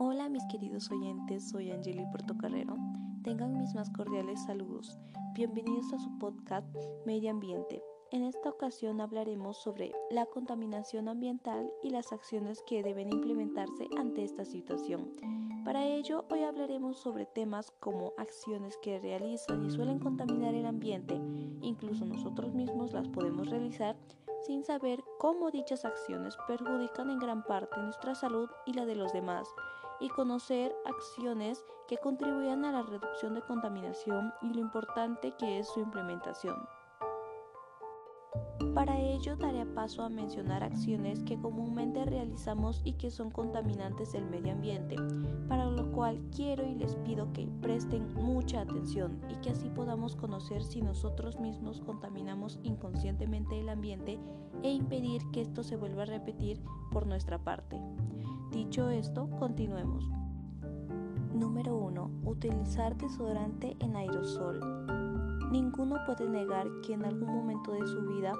Hola mis queridos oyentes, soy Angeli Portocarrero. Tengan mis más cordiales saludos. Bienvenidos a su podcast Medio Ambiente. En esta ocasión hablaremos sobre la contaminación ambiental y las acciones que deben implementarse ante esta situación. Para ello, hoy hablaremos sobre temas como acciones que realizan y suelen contaminar el ambiente, incluso nosotros mismos las podemos realizar sin saber cómo dichas acciones perjudican en gran parte nuestra salud y la de los demás, y conocer acciones que contribuyan a la reducción de contaminación y lo importante que es su implementación. Para ello daré paso a mencionar acciones que comúnmente realizamos y que son contaminantes del medio ambiente, para lo cual quiero y les pido que presten mucha atención y que así podamos conocer si nosotros mismos contaminamos inconscientemente el ambiente e impedir que esto se vuelva a repetir por nuestra parte. Dicho esto, continuemos. Número 1. Utilizar desodorante en aerosol. Ninguno puede negar que en algún momento de su vida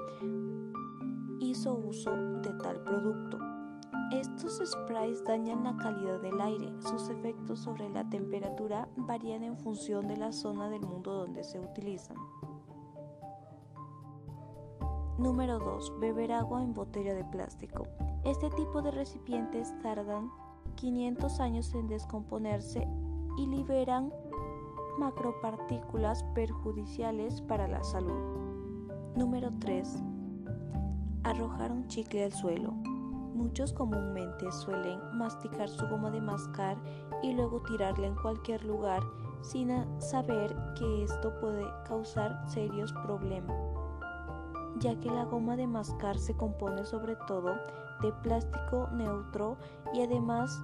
hizo uso de tal producto. Estos sprays dañan la calidad del aire. Sus efectos sobre la temperatura varían en función de la zona del mundo donde se utilizan. Número 2. Beber agua en botella de plástico. Este tipo de recipientes tardan 500 años en descomponerse y liberan macropartículas perjudiciales para la salud. Número 3. Arrojar un chicle al suelo. Muchos comúnmente suelen masticar su goma de mascar y luego tirarla en cualquier lugar sin saber que esto puede causar serios problemas, ya que la goma de mascar se compone sobre todo de plástico neutro y además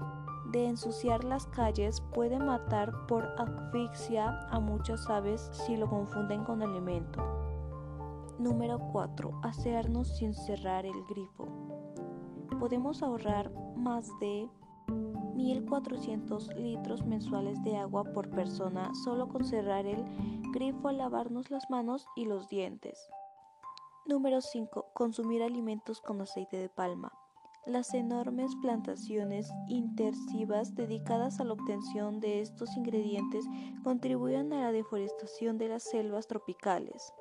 de ensuciar las calles puede matar por asfixia a muchas aves si lo confunden con alimento. Número 4. Asearnos sin cerrar el grifo. Podemos ahorrar más de 1.400 litros mensuales de agua por persona solo con cerrar el grifo al lavarnos las manos y los dientes. Número 5. Consumir alimentos con aceite de palma. Las enormes plantaciones intensivas dedicadas a la obtención de estos ingredientes contribuyen a la deforestación de las selvas tropicales.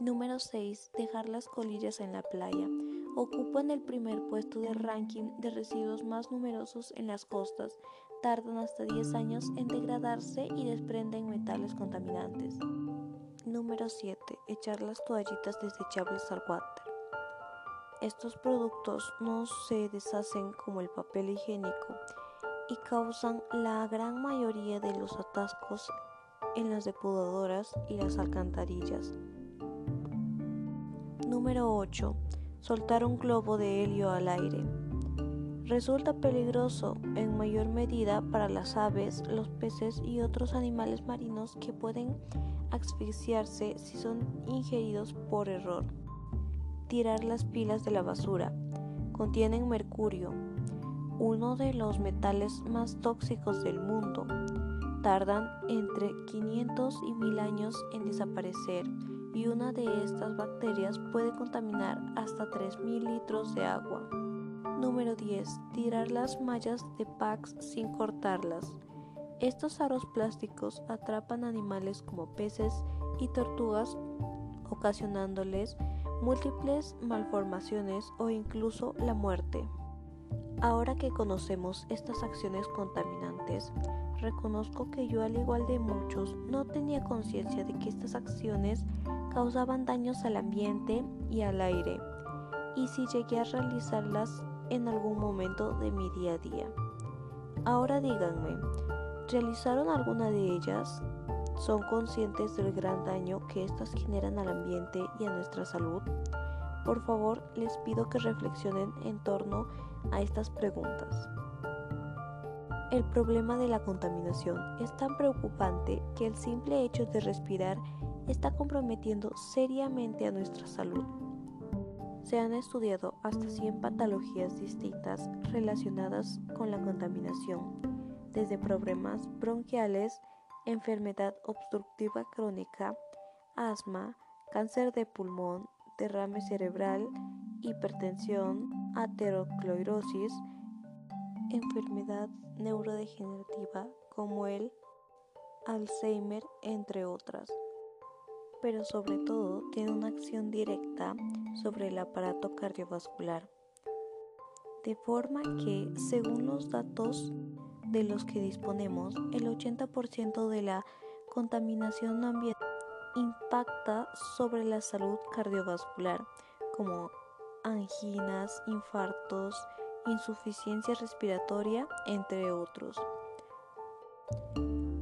Número 6. Dejar las colillas en la playa. Ocupan el primer puesto de ranking de residuos más numerosos en las costas. Tardan hasta 10 años en degradarse y desprenden metales contaminantes. Número 7. Echar las toallitas desechables al water. Estos productos no se deshacen como el papel higiénico y causan la gran mayoría de los atascos en las depuradoras y las alcantarillas. Número 8. Soltar un globo de helio al aire. Resulta peligroso en mayor medida para las aves, los peces y otros animales marinos que pueden asfixiarse si son ingeridos por error tirar las pilas de la basura. Contienen mercurio, uno de los metales más tóxicos del mundo. Tardan entre 500 y 1000 años en desaparecer y una de estas bacterias puede contaminar hasta 3000 litros de agua. Número 10. Tirar las mallas de packs sin cortarlas. Estos aros plásticos atrapan animales como peces y tortugas, ocasionándoles múltiples malformaciones o incluso la muerte. Ahora que conocemos estas acciones contaminantes, reconozco que yo al igual de muchos no tenía conciencia de que estas acciones causaban daños al ambiente y al aire, y si llegué a realizarlas en algún momento de mi día a día. Ahora díganme, ¿realizaron alguna de ellas? son conscientes del gran daño que éstas generan al ambiente y a nuestra salud? Por favor, les pido que reflexionen en torno a estas preguntas. El problema de la contaminación es tan preocupante que el simple hecho de respirar está comprometiendo seriamente a nuestra salud. Se han estudiado hasta 100 patologías distintas relacionadas con la contaminación, desde problemas bronquiales, enfermedad obstructiva crónica, asma, cáncer de pulmón, derrame cerebral, hipertensión, aterosclerosis, enfermedad neurodegenerativa como el Alzheimer, entre otras. Pero sobre todo tiene una acción directa sobre el aparato cardiovascular. De forma que, según los datos de los que disponemos, el 80% de la contaminación ambiental impacta sobre la salud cardiovascular, como anginas, infartos, insuficiencia respiratoria, entre otros.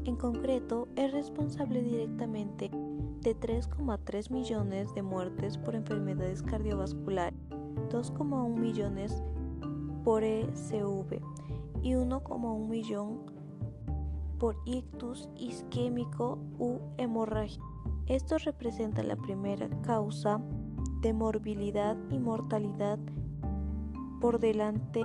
En concreto, es responsable directamente de 3,3 millones de muertes por enfermedades cardiovasculares, 2,1 millones por ECV y 1,1 millón por ictus isquémico u hemorragia. Esto representa la primera causa de morbilidad y mortalidad por delante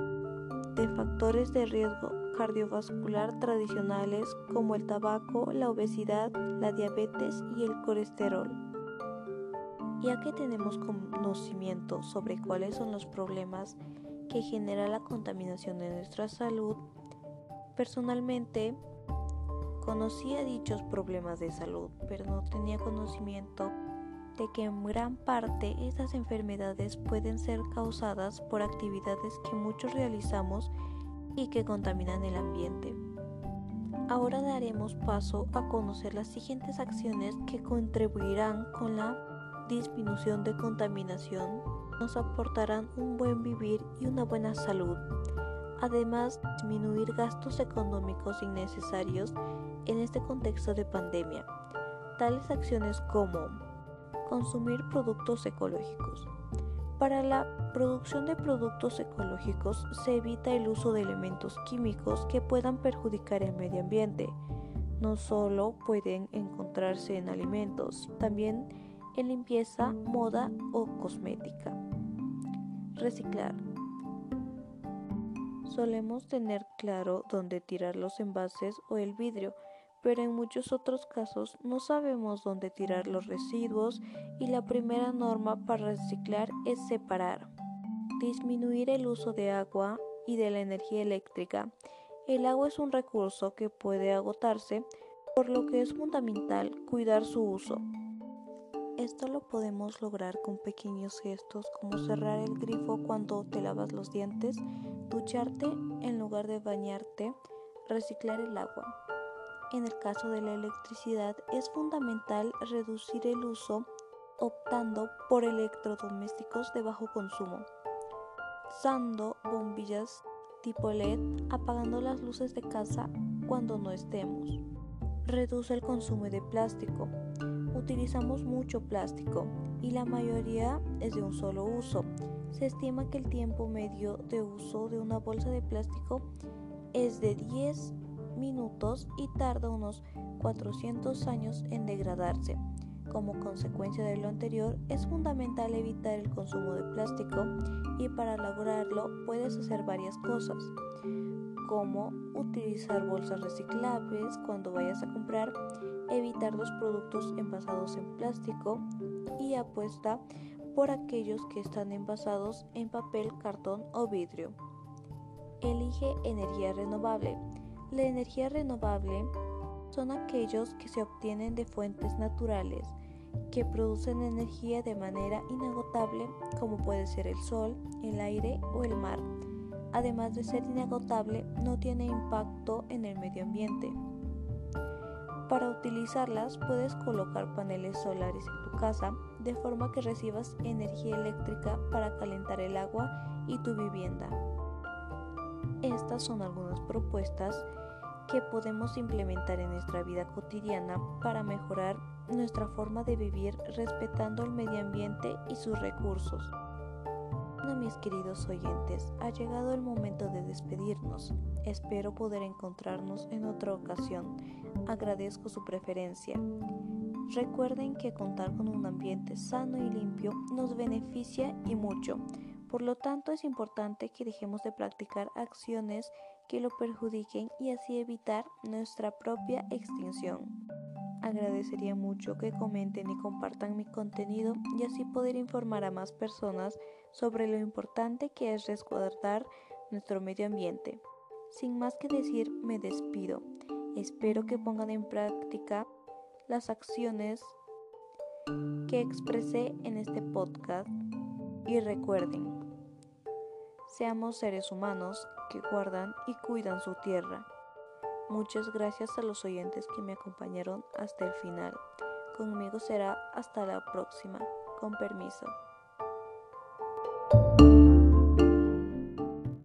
de factores de riesgo cardiovascular tradicionales como el tabaco, la obesidad, la diabetes y el colesterol. Ya que tenemos conocimiento sobre cuáles son los problemas que genera la contaminación de nuestra salud, personalmente conocía dichos problemas de salud, pero no tenía conocimiento de que en gran parte estas enfermedades pueden ser causadas por actividades que muchos realizamos y que contaminan el ambiente. Ahora daremos paso a conocer las siguientes acciones que contribuirán con la disminución de contaminación, nos aportarán un buen vivir y una buena salud, además disminuir gastos económicos innecesarios en este contexto de pandemia. Tales acciones como consumir productos ecológicos. Para la producción de productos ecológicos se evita el uso de elementos químicos que puedan perjudicar el medio ambiente. No solo pueden encontrarse en alimentos, también en limpieza, moda o cosmética. Reciclar. Solemos tener claro dónde tirar los envases o el vidrio, pero en muchos otros casos no sabemos dónde tirar los residuos y la primera norma para reciclar es separar. Disminuir el uso de agua y de la energía eléctrica. El agua es un recurso que puede agotarse, por lo que es fundamental cuidar su uso. Esto lo podemos lograr con pequeños gestos como cerrar el grifo cuando te lavas los dientes, ducharte en lugar de bañarte, reciclar el agua. En el caso de la electricidad es fundamental reducir el uso optando por electrodomésticos de bajo consumo, usando bombillas tipo LED, apagando las luces de casa cuando no estemos. Reduce el consumo de plástico. Utilizamos mucho plástico y la mayoría es de un solo uso. Se estima que el tiempo medio de uso de una bolsa de plástico es de 10 minutos y tarda unos 400 años en degradarse. Como consecuencia de lo anterior, es fundamental evitar el consumo de plástico y para lograrlo puedes hacer varias cosas, como utilizar bolsas reciclables cuando vayas a comprar, evitar los productos envasados en plástico y apuesta por aquellos que están envasados en papel, cartón o vidrio. Elige energía renovable. La energía renovable son aquellos que se obtienen de fuentes naturales que producen energía de manera inagotable como puede ser el sol, el aire o el mar. Además de ser inagotable, no tiene impacto en el medio ambiente. Para utilizarlas puedes colocar paneles solares en tu casa de forma que recibas energía eléctrica para calentar el agua y tu vivienda. Estas son algunas propuestas que podemos implementar en nuestra vida cotidiana para mejorar nuestra forma de vivir respetando el medio ambiente y sus recursos. Bueno, mis queridos oyentes, ha llegado el momento de despedirnos. Espero poder encontrarnos en otra ocasión. Agradezco su preferencia. Recuerden que contar con un ambiente sano y limpio nos beneficia y mucho. Por lo tanto, es importante que dejemos de practicar acciones que lo perjudiquen y así evitar nuestra propia extinción. Agradecería mucho que comenten y compartan mi contenido y así poder informar a más personas sobre lo importante que es resguardar nuestro medio ambiente. Sin más que decir, me despido. Espero que pongan en práctica las acciones que expresé en este podcast y recuerden, seamos seres humanos que guardan y cuidan su tierra. Muchas gracias a los oyentes que me acompañaron hasta el final. Conmigo será hasta la próxima. Con permiso.